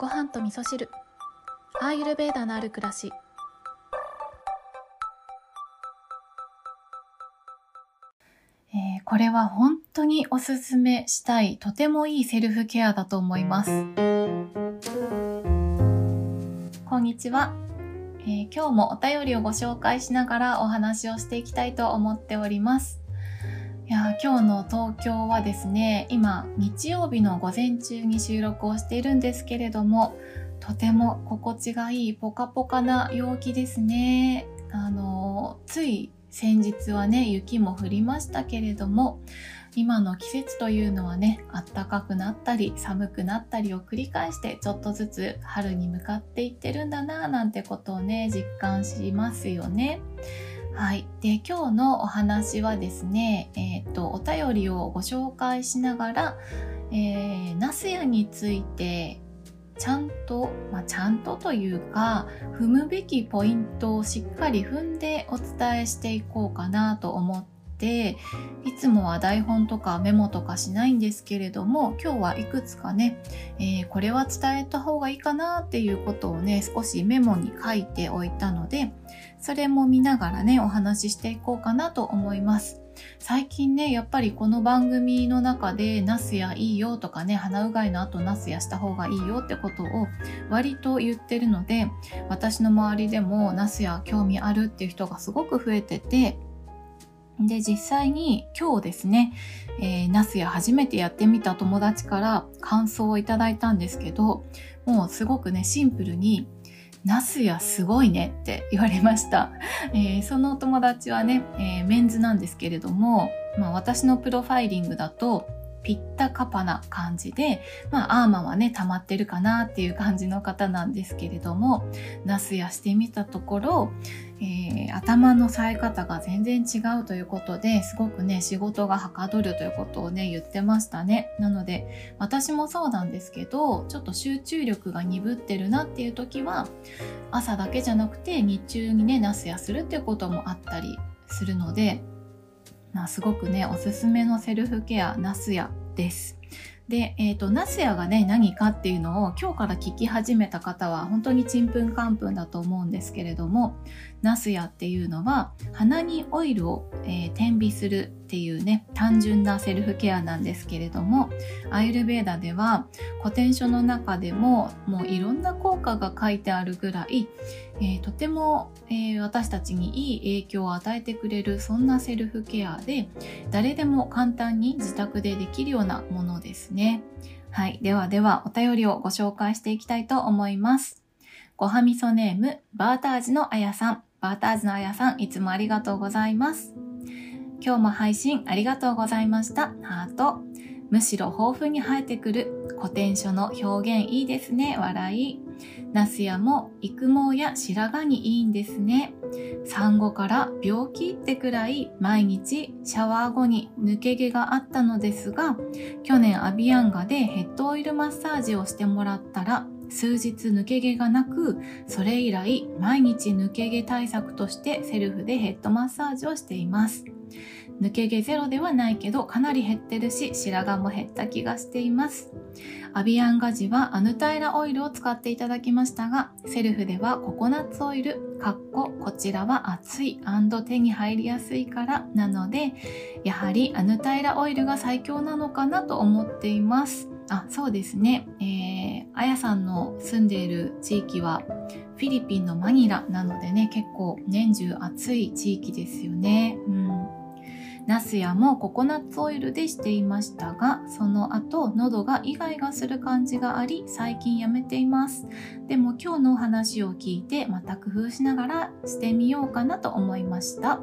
ご飯と味噌汁。アーユルベーダのある暮らし。えーこれは本当におすすめしたいとてもいいセルフケアだと思います。こんにちは、えー今日もお便りをご紹介しながらお話をしていきたいと思っております。いや今日の東京はですね今日曜日の午前中に収録をしているんですけれどもとても心地がいいポカポカな陽気ですねあのつい先日はね雪も降りましたけれども今の季節というのはね暖かくなったり寒くなったりを繰り返してちょっとずつ春に向かっていってるんだなぁなんてことをね実感しますよね。はい。で、今日のお話はですね、えっ、と、お便りをご紹介しながら、えー、ナスヤについて、ちゃんと、まあ、ちゃんとというか、踏むべきポイントをしっかり踏んでお伝えしていこうかなと思って、いつもは台本とかメモとかしないんですけれども、今日はいくつかね、えーこれは伝えた方がいいかなっていうことをね、少しメモに書いておいたので、それも見ながらね、お話ししていこうかなと思います。最近ね、やっぱりこの番組の中でナスやいいよとかね、鼻うがいの後ナスやした方がいいよってことを割と言ってるので、私の周りでもナスや興味あるっていう人がすごく増えてて、で、実際に今日ですね、えーナスや初めてやってみた友達から感想をいただいたんですけど、もうすごくね、シンプルに、ナスヤすごいねって言われました。えーそのお友達はね、えーメンズなんですけれども、まあ私のプロファイリングだと、ピッタカパな感じで、まあアーマはね、溜まってるかなっていう感じの方なんですけれども、ナスやしてみたところ、えー頭の冴え方が全然違うということですごくね仕事がはかどるということをね言ってましたね。なので私もそうなんですけどちょっと集中力が鈍ってるなっていう時は朝だけじゃなくて日中にねナスやするっていうこともあったりするので、まあ、すごくねおすすめのセルフケアナスヤです。で、えっ、と、ナスヤがね、何かっていうのを今日から聞き始めた方は本当にちんぷんかんぷんだと思うんですけれども、ナスヤっていうのは鼻にオイルを、えー点鼻するっていうね単純なセルフケアなんですけれどもアイルベーダでは古典書の中でももういろんな効果が書いてあるぐらい、えーとても、えー私たちにいい影響を与えてくれるそんなセルフケアで誰でも簡単に自宅でできるようなものですね。はい。ではではお便りをご紹介していきたいと思います。ごはみそネーム、バータージのあやさん。バータージのあやさん、いつもありがとうございます。今日も配信ありがとうございました。ハート。むしろ豊富に生えてくる古典書の表現いいですね。笑い。ナスヤも育毛や白髪にいいんですね。産後から病気ってくらい毎日シャワー後に抜け毛があったのですが、去年アビアンガでヘッドオイルマッサージをしてもらったら、数日抜け毛がなく、それ以来毎日抜け毛対策としてセルフでヘッドマッサージをしています。抜け毛ゼロではないけどかなり減ってるし白髪も減った気がしています。アビアンガジはアヌタイラオイルを使っていただきましたが、セルフではココナッツオイル、かっここちらは熱い手に入りやすいからなので、やはりアヌタイラオイルが最強なのかなと思っています。あ、そうですね。えー、あやさんの住んでいる地域はフィリピンのマニラなのでね、結構年中暑い地域ですよね。うん。ナスヤもココナッツオイルでしていましたが、その後喉がイガイガする感じがあり、最近やめています。でも今日のお話を聞いてまた工夫しながらしてみようかなと思いました。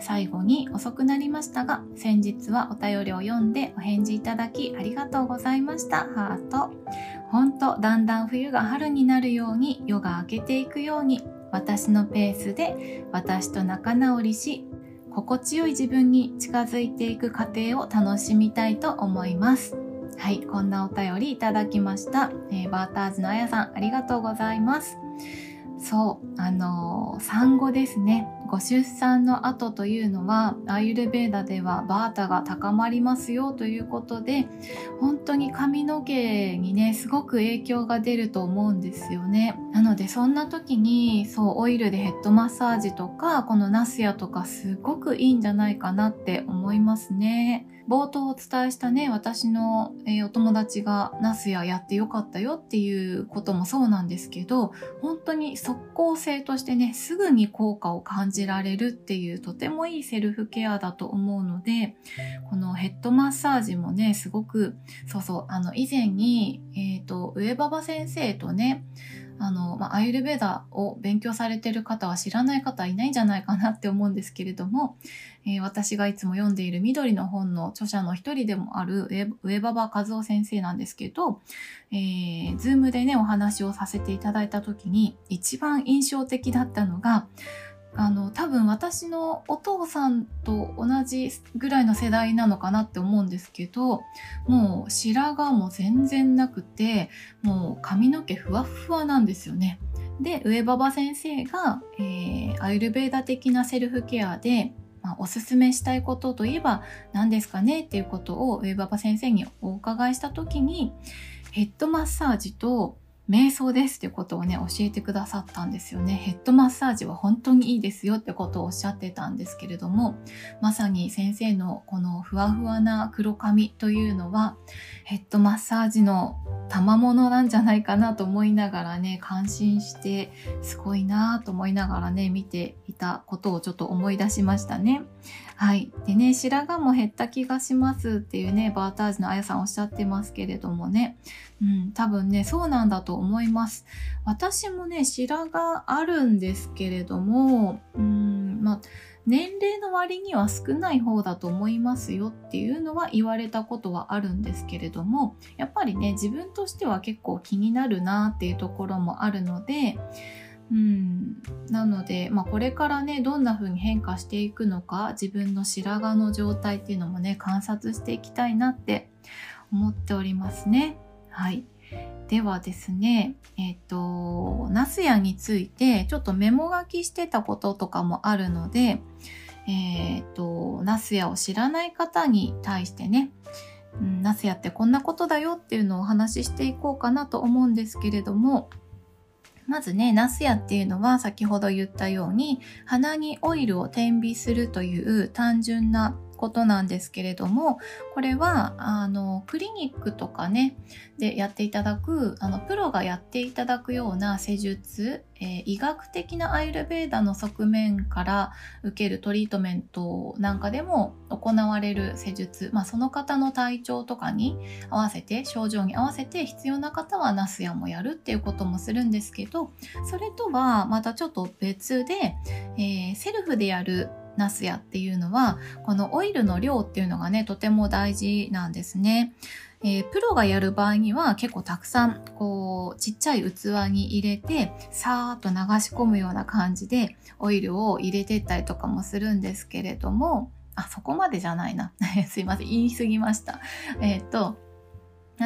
最後に遅くなりましたが、先日はお便りを読んでお返事いただきありがとうございました。ハート。ほんと、だんだん冬が春になるように、夜が明けていくように、私のペースで私と仲直りし、心地よい自分に近づいていく過程を楽しみたいと思います。はい、こんなお便りいただきました。えーバーターズのあやさん、ありがとうございます。そう、あのー産後ですね。ご出産の後というのは、アイルベーダではバータが高まりますよということで本当に髪の毛にねすごく影響が出ると思うんですよね。なのでそんな時にそうオイルでヘッドマッサージとかこのナスヤとかすごくいいんじゃないかなって思いますね。冒頭お伝えしたね、私の、えー、お友達がナスややってよかったよっていうこともそうなんですけど、本当に即効性としてね、すぐに効果を感じられるっていうとてもいいセルフケアだと思うので、このヘッドマッサージもね、すごく、そうそう、あの、以前に、えっ、ー、と、上馬場先生とね、あの、まあ、アイルベーダを勉強されてる方は知らない方いないんじゃないかなって思うんですけれども、えー、私がいつも読んでいる緑の本の著者の一人でもある上馬場和夫先生なんですけど、えー、ズームでね、お話をさせていただいた時に一番印象的だったのが、あの多分私のお父さんと同じぐらいの世代なのかなって思うんですけどもう白髪も全然なくてもう髪の毛ふわふわなんですよね。で上馬場先生が、えー、アイルベーダ的なセルフケアで、まあ、おすすめしたいことといえば何ですかねっていうことを上馬場先生にお伺いした時にヘッドマッサージと瞑想ですってことをね、教えてくださったんですよね。ヘッドマッサージは本当にいいですよってことをおっしゃってたんですけれども、まさに先生のこのふわふわな黒髪というのは、ヘッドマッサージの賜物なんじゃないかなと思いながらね、感心して、すごいなと思いながらね、見ていたことをちょっと思い出しましたね。はい。でね、白髪も減った気がしますっていうね、バータージのあやさんおっしゃってますけれどもね。うん、多分ね、そうなんだと思います。私もね、白髪あるんですけれども、うん、まあ、年齢の割には少ない方だと思いますよっていうのは言われたことはあるんですけれども、やっぱりね、自分としては結構気になるなっていうところもあるので、うん、なので、まあ、これからねどんな風に変化していくのか自分の白髪の状態っていうのもね観察していきたいなって思っておりますね。はい。ではですね、えっ、ー、と、ナスヤについてちょっとメモ書きしてたこととかもあるので、えっ、ー、と、ナスヤを知らない方に対してね、うん、ナスヤってこんなことだよっていうのをお話ししていこうかなと思うんですけれども、まずね、ナスヤっていうのは先ほど言ったように鼻にオイルを点鼻するという単純なことなんですけれどもこれはあのクリニックとかねでやっていただくあのプロがやっていただくような施術、えー、医学的なアイルベーダの側面から受けるトリートメントなんかでも行われる施術、まあ、その方の体調とかに合わせて症状に合わせて必要な方はナスヤもやるっていうこともするんですけどそれとはまたちょっと別で、えー、セルフでやるナスヤっていうのはこのオイルの量っていうのがねとても大事なんですね。えー、プロがやる場合には結構たくさんこうちっちゃい器に入れてさーっと流し込むような感じでオイルを入れてったりとかもするんですけれどもあそこまでじゃないな。すいません。言い過ぎました。えっ、と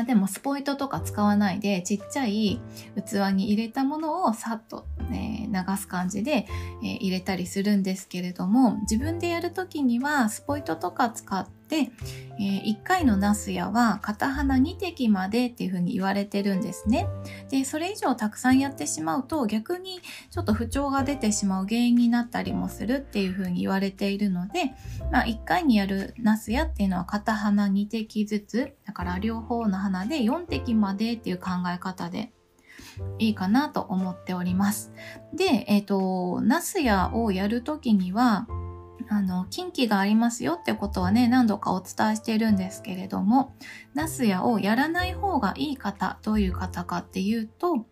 あでもスポイトとか使わないでちっちゃい器に入れたものをさっと、えー、流す感じで、えー、入れたりするんですけれども自分でやるときにはスポイトとか使って、えー、1回のナスヤは片鼻2滴までっていうふうに言われてるんですね。で、それ以上たくさんやってしまうと逆にちょっと不調が出てしまう原因になったりもするっていうふうに言われているので、まあ、1回にやるナスヤっていうのは片鼻2滴ずつ、だから両方の鼻で4滴までっていう考え方でいいかなと思っております。で、えっ、ー、と、ナスヤをやるときには、あの、近畿がありますよってことはね、何度かお伝えしているんですけれども、ナスヤをやらない方がいい方、どういう方かっていうと、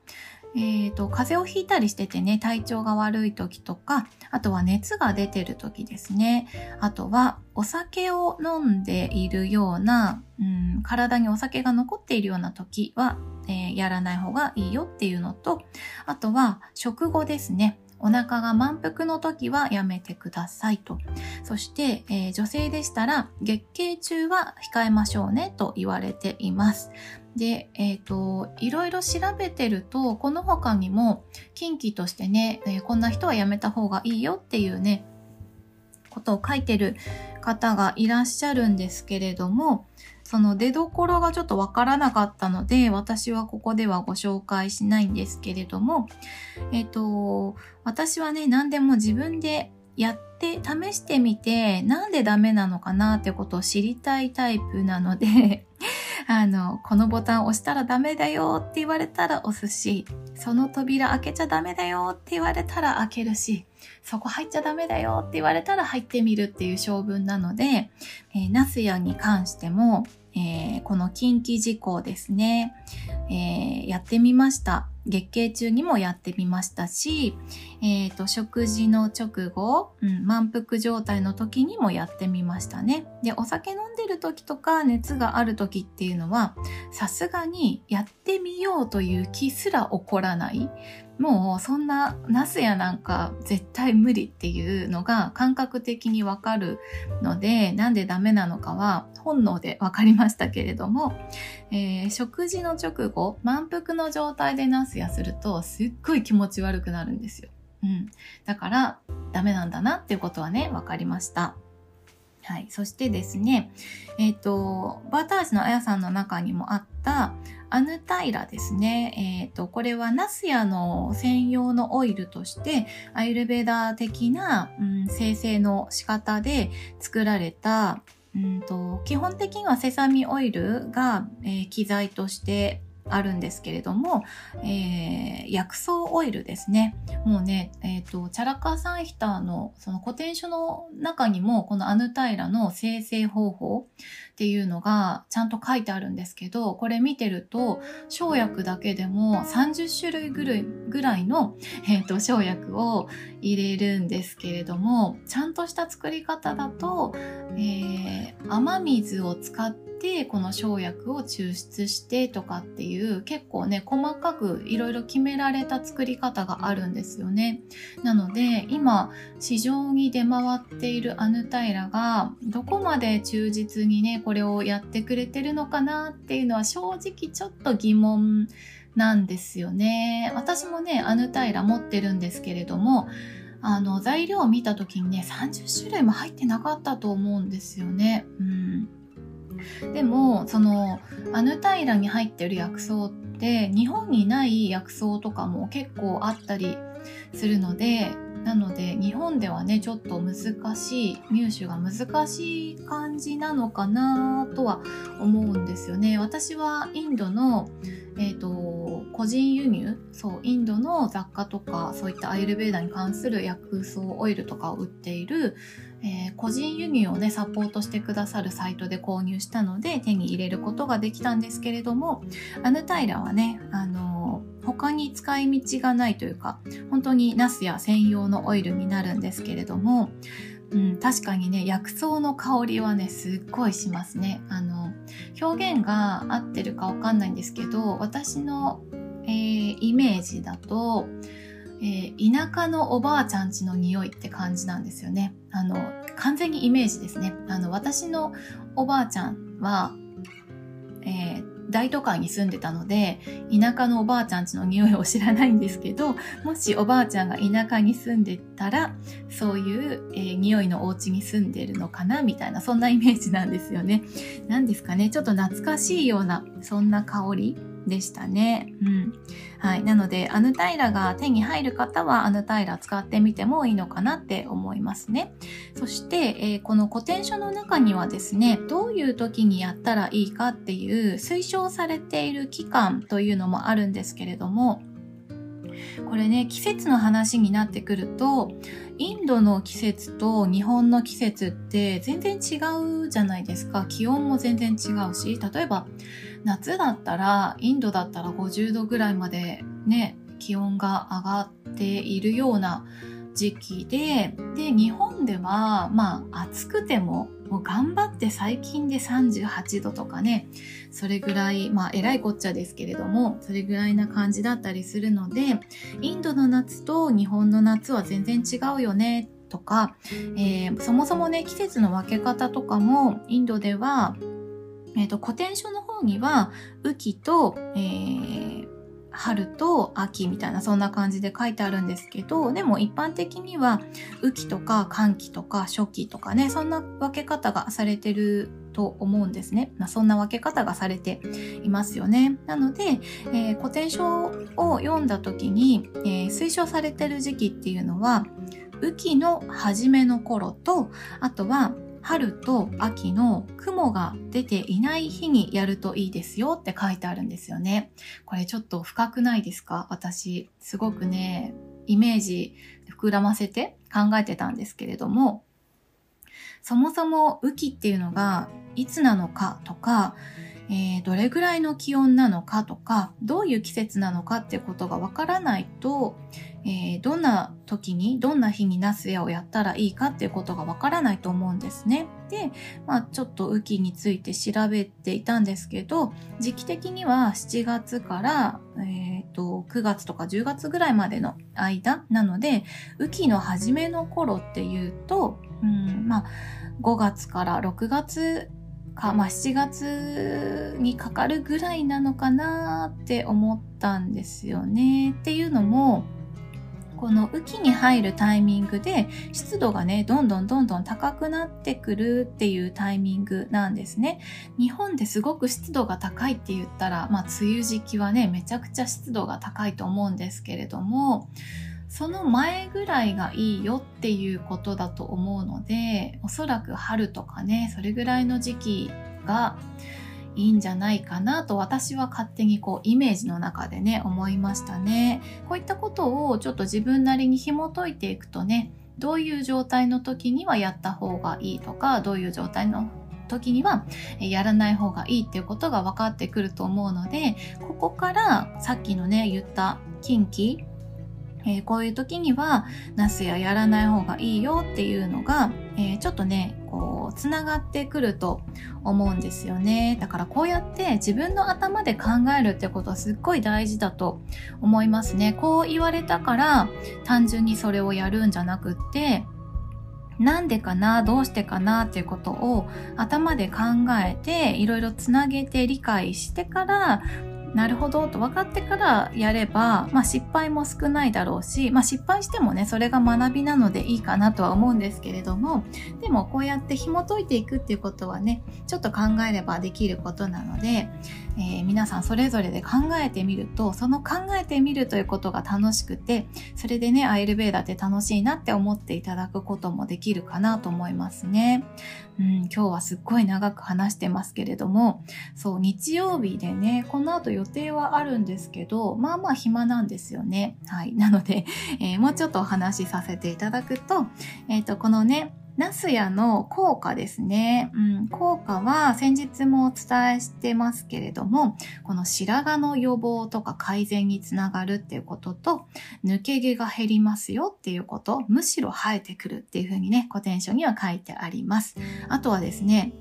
えっ、ー、と、風邪をひいたりしててね、体調が悪い時とか、あとは熱が出てる時ですね。あとは、お酒を飲んでいるような、うん、体にお酒が残っているような時は、えー、やらない方がいいよっていうのと、あとは、食後ですね。お腹が満腹の時はやめてくださいと。そして、えー、女性でしたら月経中は控えましょうねと言われています。で、えっ、ー、と、いろいろ調べてると、この他にも近畿としてね、えー、こんな人はやめた方がいいよっていうね、ことを書いてる方がいらっしゃるんですけれども、その出どころがちょっとわからなかったので、私はここではご紹介しないんですけれども、えっ、と、私はね、何でも自分でやって試してみて、なんでダメなのかなってことを知りたいタイプなので あの、このボタン押したらダメだよって言われたら押すし、その扉開けちゃダメだよって言われたら開けるし、そこ入っちゃダメだよって言われたら入ってみるっていう性分なので、えー、ナスヤに関しても、えー、この近畿事項ですね、えー、やってみました。月経中にもやってみましたし、え、ー、と、食事の直後、うん、満腹状態の時にもやってみましたね。で、お酒飲んでる時とか熱がある時っていうのは、さすがにやってみようという気すら起こらない。もうそんなナスやなんか絶対無理っていうのが感覚的にわかるのでなんでダメなのかは本能でわかりましたけれども、えー、食事の直後満腹の状態でナスやするとすっごい気持ち悪くなるんですよ。うん、だからダメなんだなっていうことはね分かりました。はい。そしてですね、えっ、ー、と、バータージのあやさんの中にもあったアヌタイラですね。えっ、ー、と、これはナスヤの専用のオイルとして、アイルベーダー的な、うん、生成の仕方で作られた、うんと、基本的にはセサミオイルが、えー、機材としてあるんですけれども、えー、薬草オイルですね。もうね、え、ー、と、チャラカサンヒターのその古典書の中にも、このアヌタイラの生成方法っていうのがちゃんと書いてあるんですけど、これ見てると、生薬だけでも30種類ぐらいぐらいの、え、ー、と、生薬を入れるんですけれども、ちゃんとした作り方だと、えー、雨水を使っててこの生薬を抽出してとかっていう結構ね細かくいろいろ決められた作り方があるんですよね。なので今市場に出回っているアヌタイラがどこまで忠実にねこれをやってくれてるのかなっていうのは正直ちょっと疑問なんですよね。私もねアヌタイラ持ってるんですけれどもあの材料を見た時にね30種類も入ってなかったと思うんですよね。うん。でもそのアヌタイラに入ってる薬草って日本にない薬草とかも結構あったりするのでなので日本ではねちょっと難しい入手が難しい感じなのかなとは思うんですよね。私はインドの、えーと、個人輸入そうインドの雑貨とかそういったアイルベーダに関する薬草オイルとかを売っているえー、個人輸入をねサポートしてくださるサイトで購入したので手に入れることができたんですけれどもアヌタイラはね、あのー、他に使い道がないというか本当にナスや専用のオイルになるんですけれども、うん、確かにね薬草の香りはねすっごいしますね。あの表現が合ってるかわかんないんですけど私の、えー、イメージだとえー、田舎のおばあちゃんちの匂いって感じなんですよね。あの、完全にイメージですね。あの、私のおばあちゃんは、えー、大都会に住んでたので、田舎のおばあちゃんちの匂いを知らないんですけど、もしおばあちゃんが田舎に住んでたら、そういう、えー、匂いのお家に住んでるのかなみたいな、そんなイメージなんですよね。何ですかね、ちょっと懐かしいような、そんな香りでしたね。うん。はい。なので、アヌタイラが手に入る方は、アヌタイラ使ってみてもいいのかなって思いますね。そして、えー、この古典書の中にはですね、どういう時にやったらいいかっていう推奨されている期間というのもあるんですけれども、これね、季節の話になってくると、インドの季節と日本の季節って全然違うじゃないですか。気温も全然違うし、例えば夏だったら、インドだったら50度ぐらいまでね、気温が上がっているような時期で、で、日本では、まあ、暑くても、もう頑張って最近で38度とかね、それぐらい、まあ、えらいこっちゃですけれども、それぐらいな感じだったりするので、インドの夏と日本の夏は全然違うよね、とか、えー、そもそもね、季節の分け方とかも、インドでは、えっ、ー、と、古典書の方方には、雨季と、えー、春と秋みたいなそんな感じで書いてあるんですけどでも一般的には雨季とか寒季とか初期とかねそんな分け方がされてると思うんですね、まあ、そんな分け方がされていますよね。なので、えー、古典書を読んだ時に、えー、推奨されてる時期っていうのは雨季の初めの頃とあとは春と秋の雲が出ていない日にやるといいですよって書いてあるんですよね。これちょっと深くないですか？私、すごくね、イメージ膨らませて考えてたんですけれども、そもそも雨季っていうのがいつなのかとか、えー、どれぐらいの気温なのかとか、どういう季節なのかってことがわからないと、えー、どんな時に、どんな日にナスヤをやったらいいかっていうことがわからないと思うんですね。で、まあちょっと雨季について調べていたんですけど、時期的には7月から、えー、と9月とか10月ぐらいまでの間なので、雨季の初めの頃っていうと、うん、まあ5月から6月か、まあ、7月にかかるぐらいなのかなって思ったんですよね。っていうのも、この雨季に入るタイミングで湿度がね、どんどんどんどん高くなってくるっていうタイミングなんですね。日本ですごく湿度が高いって言ったら、まあ梅雨時期はね、めちゃくちゃ湿度が高いと思うんですけれども、その前ぐらいがいいよっていうことだと思うのでおそらく春とかねそれぐらいの時期がいいんじゃないかなと私は勝手にこうイメージの中でね思いましたね。こういったことをちょっと自分なりに紐解いていくとねどういう状態の時にはやった方がいいとかどういう状態の時にはやらない方がいいっていうことが分かってくると思うのでここからさっきのね言った近畿えー、こういう時にはナスややらない方がいいよっていうのが、えー、ちょっとねこうつながってくると思うんですよね。だからこうやって自分の頭で考えるってことはすっごい大事だと思いますね。こう言われたから単純にそれをやるんじゃなくってなんでかなどうしてかなっていうことを頭で考えていろいろつなげて理解してからなるほどと分かってからやれば、まあ、失敗も少ないだろうし、まあ、失敗してもねそれが学びなのでいいかなとは思うんですけれどもでもこうやって紐解いていくっていうことはねちょっと考えればできることなので、えー、皆さんそれぞれで考えてみるとその考えてみるということが楽しくてそれでねアイルベーダーって楽しいなって思っていただくこともできるかなと思いますね。うん、今日はすっごい長く話してますけれどもそう日曜日でねこの後予定はあるんですけどまあまあ暇なんですよね。はい、なので、えー、もうちょっとお話しさせていただくと,、えーとこのねナスヤの効果ですね。うん、効果は先日もお伝えしてますけれども、この白髪の予防とか改善につながるっていうことと、抜け毛が減りますよっていうこと、むしろ生えてくるっていうふうにね、古典書には書いてあります。あとはですね、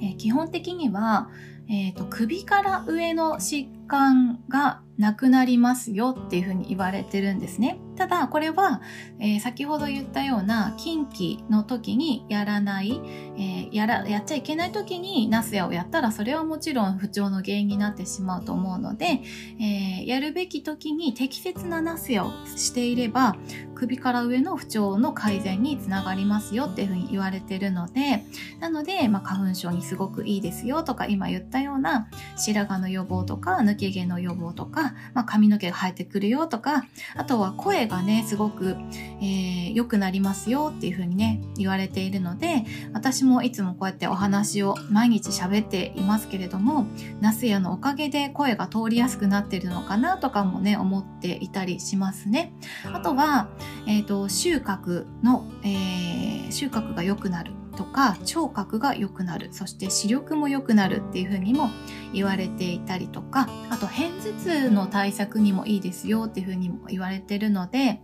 え、基本的には、えーと、首から上の疾患がなくなりますよっていうふうに言われてるんですね。ただこれは、えー、先ほど言ったような近畿の時にやらない、えー、やらやっちゃいけない時にナスヤをやったらそれはもちろん不調の原因になってしまうと思うので、えー、やるべき時に適切なナスヤをしていれば首から上の不調の改善につながりますよっていうふうに言われてるのでなので、まあ、花粉症にすごくいいですよとか今言ったような白髪の予防とか抜け毛の予防とか、まあ、髪の毛が生えてくるよとかあとは声がねすごく、えー、くなりますよっていう風にね言われているので私もいつもこうやってお話を毎日喋っていますけれどもナスヤのおかげで声が通りやすくなってるのかなとかもね思っていたりしますね。あとは、えーと、収穫の、えー、収穫が良くなる。とか聴覚が良くなる。そして視力も良くなるっていうふうにも言われていたりとかあと片頭痛の対策にもいいですよっていうふうにも言われてるので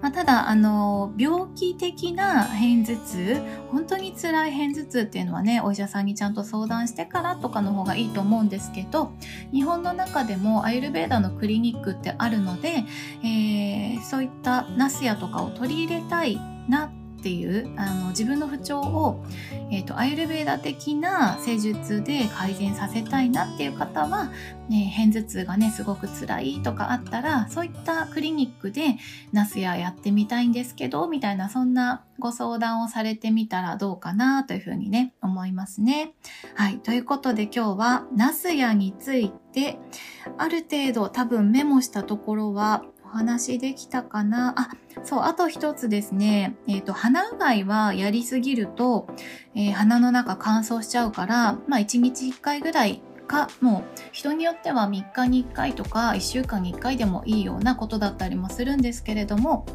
まあ、ただ、あの、病気的な片頭痛、本当に辛い片頭痛っていうのはね、お医者さんにちゃんと相談してからとかの方がいいと思うんですけど、日本の中でもアイルベーダのクリニックってあるので、えー、そういったナスヤとかを取り入れたいなっていうあの自分の不調を、えーと、アイルベーダ的な施術で改善させたいなっていう方は、ね、片頭痛がねすごく辛いとかあったらそういったクリニックでナスヤやってみたいんですけどみたいなそんなご相談をされてみたらどうかなというふうにね思いますね。はい。ということで今日はナスヤについてある程度多分メモしたところはお話できたかな？あ、そう、あと一つですね。えっ、ー、と、鼻うがいはやりすぎると、えー、鼻の中乾燥しちゃうから、まあ、1日1回ぐらいか、もう人によっては3日に1回とか1週間に1回でもいいようなことだったりもするんですけれども、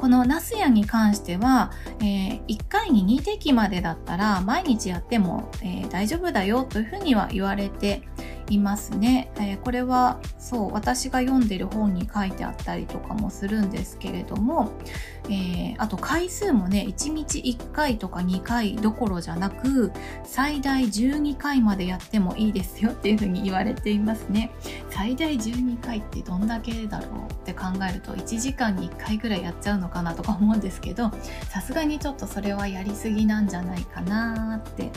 このナスヤに関しては、えー、1回に2滴までだったら毎日やっても、えー、大丈夫だよというふうには言われていますね、えー、これはそう私が読んでる本に書いてあったりとかもするんですけれども、えー、あと回数もね1日1回とか2回どころじゃなく最大12回までやってもいいですよっていうふうに言われていますね。最大12回ってどんだけだろうって考えると1時間に1回ぐらいやっちゃうのかなとか思うんですけどさすがにちょっとそれはやりすぎなんじゃないかなって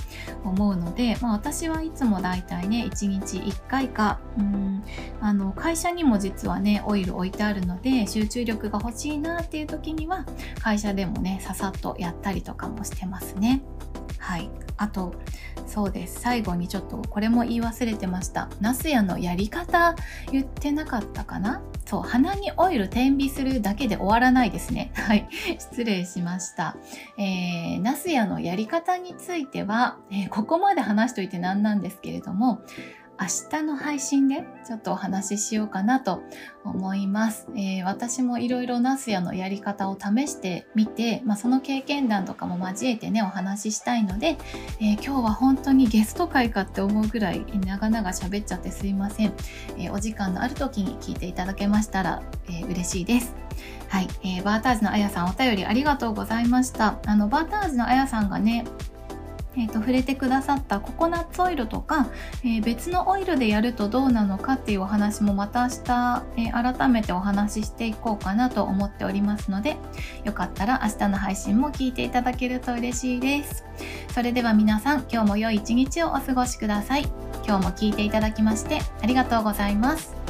思うので、まあ、私はいつもだいたいね1日1回か。うん。あの会社にも実はねオイル置いてあるので集中力が欲しいなっていう時には会社でもねささっとやったりとかもしてますね。はい。あとそうです。最後にちょっとこれも言い忘れてました。ナスヤのやり方言ってなかったかな？そう鼻にオイル点鼻するだけで終わらないですね。はい。失礼しました、えー、ナスヤのやり方については、えー、ここまで話しといてなんなんですけれども明日の配信でちょっとお話ししようかなと思います。えー、私もいろいろナスヤのやり方を試してみて、まあ、その経験談とかも交えてねお話ししたいので、えー、今日は本当にゲスト会かって思うぐらい長々喋っちゃってすいません。えー、お時間のある時に聞いていただけましたら、え嬉しいです。はい、えー、バーターズのあやさんお便りありがとうございました。あのバーターズのあやさんがねえーと、触れてくださったココナッツオイルとか、えー、別のオイルでやるとどうなのかっていうお話もまた明日、えー、改めてお話ししていこうかなと思っておりますのでよかったら明日の配信も聞いていただけると嬉しいです。それでは皆さん今日も良い一日をお過ごしください。今日も聞いていただきましてありがとうございます。